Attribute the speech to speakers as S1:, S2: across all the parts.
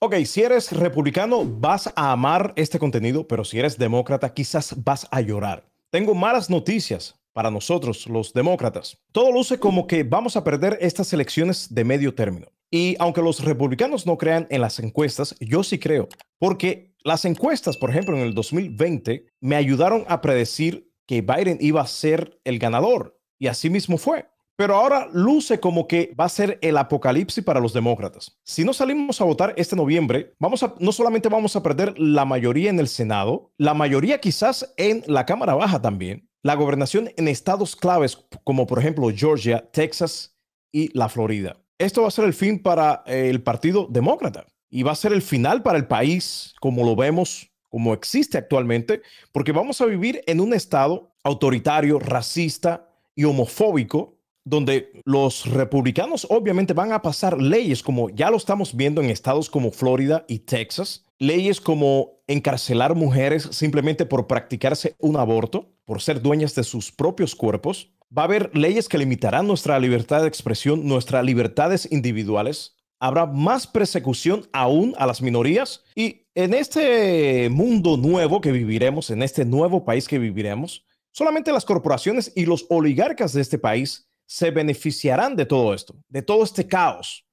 S1: Ok, si eres republicano vas a amar este contenido, pero si eres demócrata quizás vas a llorar. Tengo malas noticias para nosotros, los demócratas. Todo luce como que vamos a perder estas elecciones de medio término. Y aunque los republicanos no crean en las encuestas, yo sí creo, porque las encuestas, por ejemplo, en el 2020, me ayudaron a predecir que Biden iba a ser el ganador, y así mismo fue. Pero ahora luce como que va a ser el apocalipsis para los demócratas. Si no salimos a votar este noviembre, no solamente vamos a perder la mayoría en el Senado, la mayoría quizás en la Cámara Baja también, la gobernación en estados claves como por ejemplo Georgia, Texas y la Florida. Esto va a ser el fin para eh, el Partido Demócrata y va a ser el final para el país como lo vemos, como existe actualmente, porque vamos a vivir en un estado autoritario, racista y homofóbico donde los republicanos obviamente van a pasar leyes como ya lo estamos viendo en estados como Florida y Texas, leyes como encarcelar mujeres simplemente por practicarse un aborto, por ser dueñas de sus propios cuerpos. Va a haber leyes que limitarán nuestra libertad de expresión, nuestras libertades individuales. Habrá más persecución aún a las minorías y en este mundo nuevo que viviremos, en este nuevo país que viviremos, solamente las corporaciones y los oligarcas de este país se beneficiarán de todo esto, de todo este caos.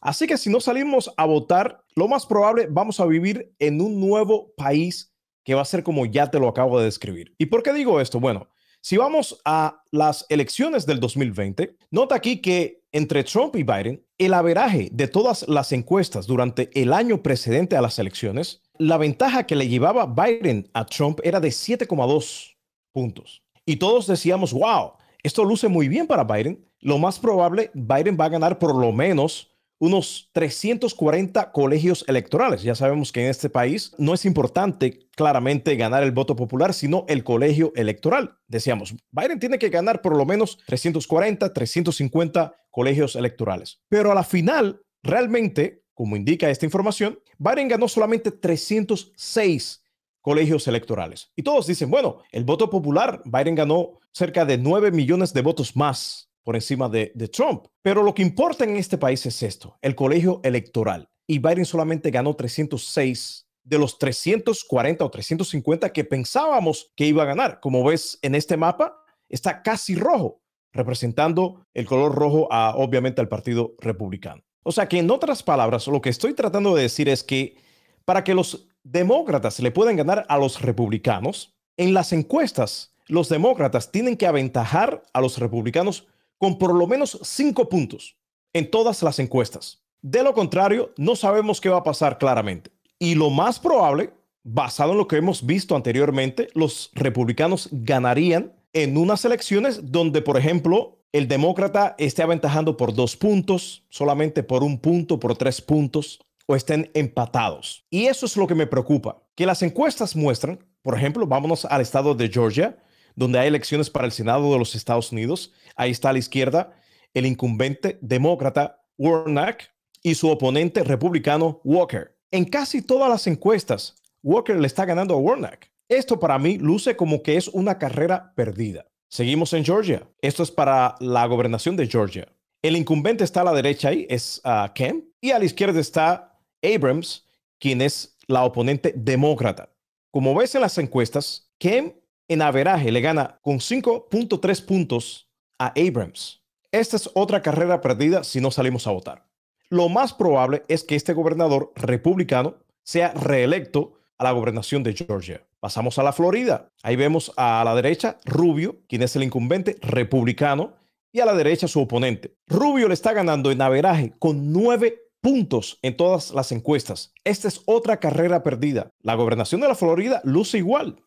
S1: Así que si no salimos a votar, lo más probable vamos a vivir en un nuevo país que va a ser como ya te lo acabo de describir. ¿Y por qué digo esto? Bueno, si vamos a las elecciones del 2020, nota aquí que entre Trump y Biden, el averaje de todas las encuestas durante el año precedente a las elecciones, la ventaja que le llevaba Biden a Trump era de 7,2 puntos. Y todos decíamos, wow, esto luce muy bien para Biden. Lo más probable, Biden va a ganar por lo menos unos 340 colegios electorales. Ya sabemos que en este país no es importante claramente ganar el voto popular, sino el colegio electoral. Decíamos, Biden tiene que ganar por lo menos 340, 350 colegios electorales. Pero a la final, realmente, como indica esta información, Biden ganó solamente 306 colegios electorales. Y todos dicen, bueno, el voto popular, Biden ganó cerca de 9 millones de votos más por encima de, Trump. Pero lo que importa en este país es esto, el colegio electoral. Y Biden solamente ganó 306 de los 340 o 350 que pensábamos que iba a ganar. Como ves en este mapa, está casi rojo, representando el color rojo a obviamente al Partido Republicano. O sea que en otras palabras, lo que estoy tratando de decir es que para que los demócratas le pueden ganar a los republicanos, en las encuestas los demócratas tienen que aventajar a los republicanos con por lo menos cinco puntos en todas las encuestas. De lo contrario, no sabemos qué va a pasar claramente. Y lo más probable, basado en lo que hemos visto anteriormente, los republicanos ganarían en unas elecciones donde, por ejemplo, el demócrata esté aventajando por dos puntos, solamente por un punto, por tres puntos, o estén empatados. Y eso es lo que me preocupa, que las encuestas muestran, por ejemplo, vámonos al estado de Georgia, donde hay elecciones para el Senado de los Estados Unidos. Ahí está a la izquierda el incumbente demócrata Warnock y su oponente republicano Walker. En casi todas las encuestas, Walker le está ganando a Warnock. Esto para mí luce como que es una carrera perdida. Seguimos en Georgia. Esto es para la gobernación de Georgia. El incumbente está a la derecha ahí, es uh, Kemp, y a la izquierda está Abrams, quien es la oponente demócrata. Como ves en las encuestas, Kemp en averaje le gana con 5.3 puntos a Abrams. Esta es otra carrera perdida si no salimos a votar. Lo más probable es que este gobernador republicano sea reelecto a la gobernación de Georgia. Pasamos a la Florida. Ahí vemos a la derecha Rubio, quien es el incumbente republicano, y a la derecha su oponente. Rubio le está ganando en averaje con 9 puntos en todas las encuestas. Esta es otra carrera perdida. La gobernación de la Florida luce igual.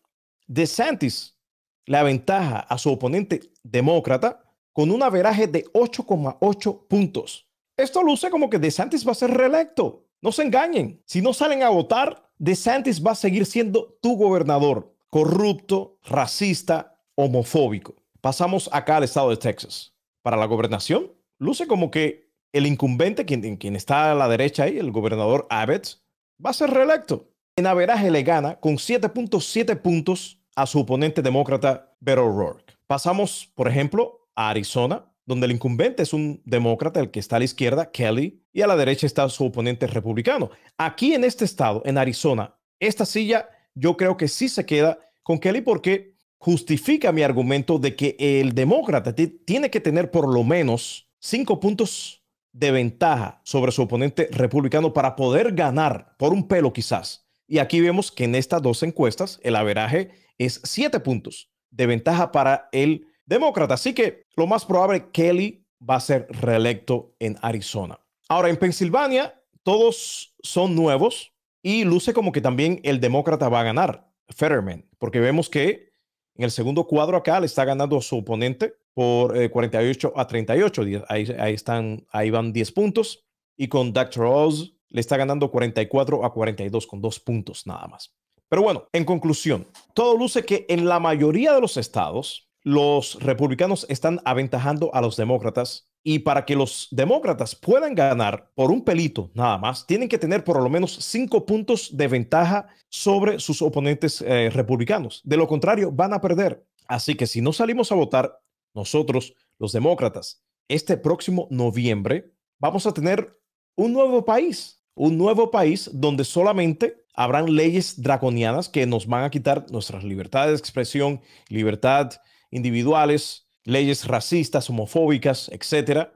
S1: DeSantis le aventaja a su oponente demócrata con un averaje de 8,8 puntos. Esto luce como que DeSantis va a ser reelecto. No se engañen. Si no salen a votar, DeSantis va a seguir siendo tu gobernador. Corrupto, racista, homofóbico. Pasamos acá al estado de Texas. Para la gobernación, luce como que el incumbente, quien, está a la derecha ahí, el gobernador Abbott, va a ser reelecto. En averaje le gana con 7.7 puntos a su oponente demócrata Beto O'Rourke. Pasamos, por ejemplo, a Arizona. donde el incumbente es un demócrata, el que está a la izquierda, Kelly, y a la derecha está su oponente republicano. Aquí en este estado, en Arizona, esta silla yo creo que sí se queda con Kelly porque justifica mi argumento de que el demócrata tiene que tener por lo menos cinco puntos de ventaja sobre su oponente republicano para poder ganar por un pelo quizás. Y aquí vemos que en estas dos encuestas el averaje es siete puntos de ventaja para el demócrata. Así que lo más probable, Kelly va a ser reelecto en Arizona. Ahora, en Pensilvania, todos son nuevos y luce como que también el demócrata va a ganar, Fetterman, porque vemos que en el segundo cuadro acá le está ganando su oponente por 48 eh, a 38. Ahí, ahí, están, ahí van 10 puntos. Y con Dr. Oz le está ganando 44 a 42 con dos puntos nada más. Pero bueno, en conclusión, todo luce que en la mayoría de los estados los republicanos están aventajando a los demócratas y para que los demócratas puedan ganar por un pelito nada más, tienen que tener por lo menos cinco puntos de ventaja sobre sus oponentes eh, republicanos. De lo contrario, van a perder. Así que si no salimos a votar, nosotros, los demócratas, este próximo noviembre, vamos a tener un nuevo país, un nuevo país donde solamente habrán leyes draconianas que nos van a quitar nuestras libertades de expresión, libertad individuales, leyes racistas, homofóbicas, etcétera.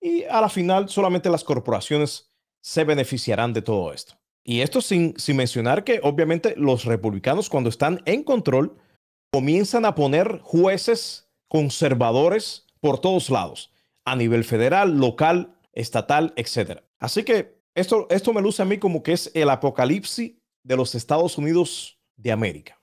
S1: Y a la final solamente las corporaciones se beneficiarán de todo esto. Y esto sin, sin mencionar que obviamente los republicanos cuando están en control comienzan a poner jueces conservadores por todos lados, a nivel federal, local, estatal, etcétera. Así que esto, esto me luce a mí como que es el apocalipsis de los Estados Unidos de América.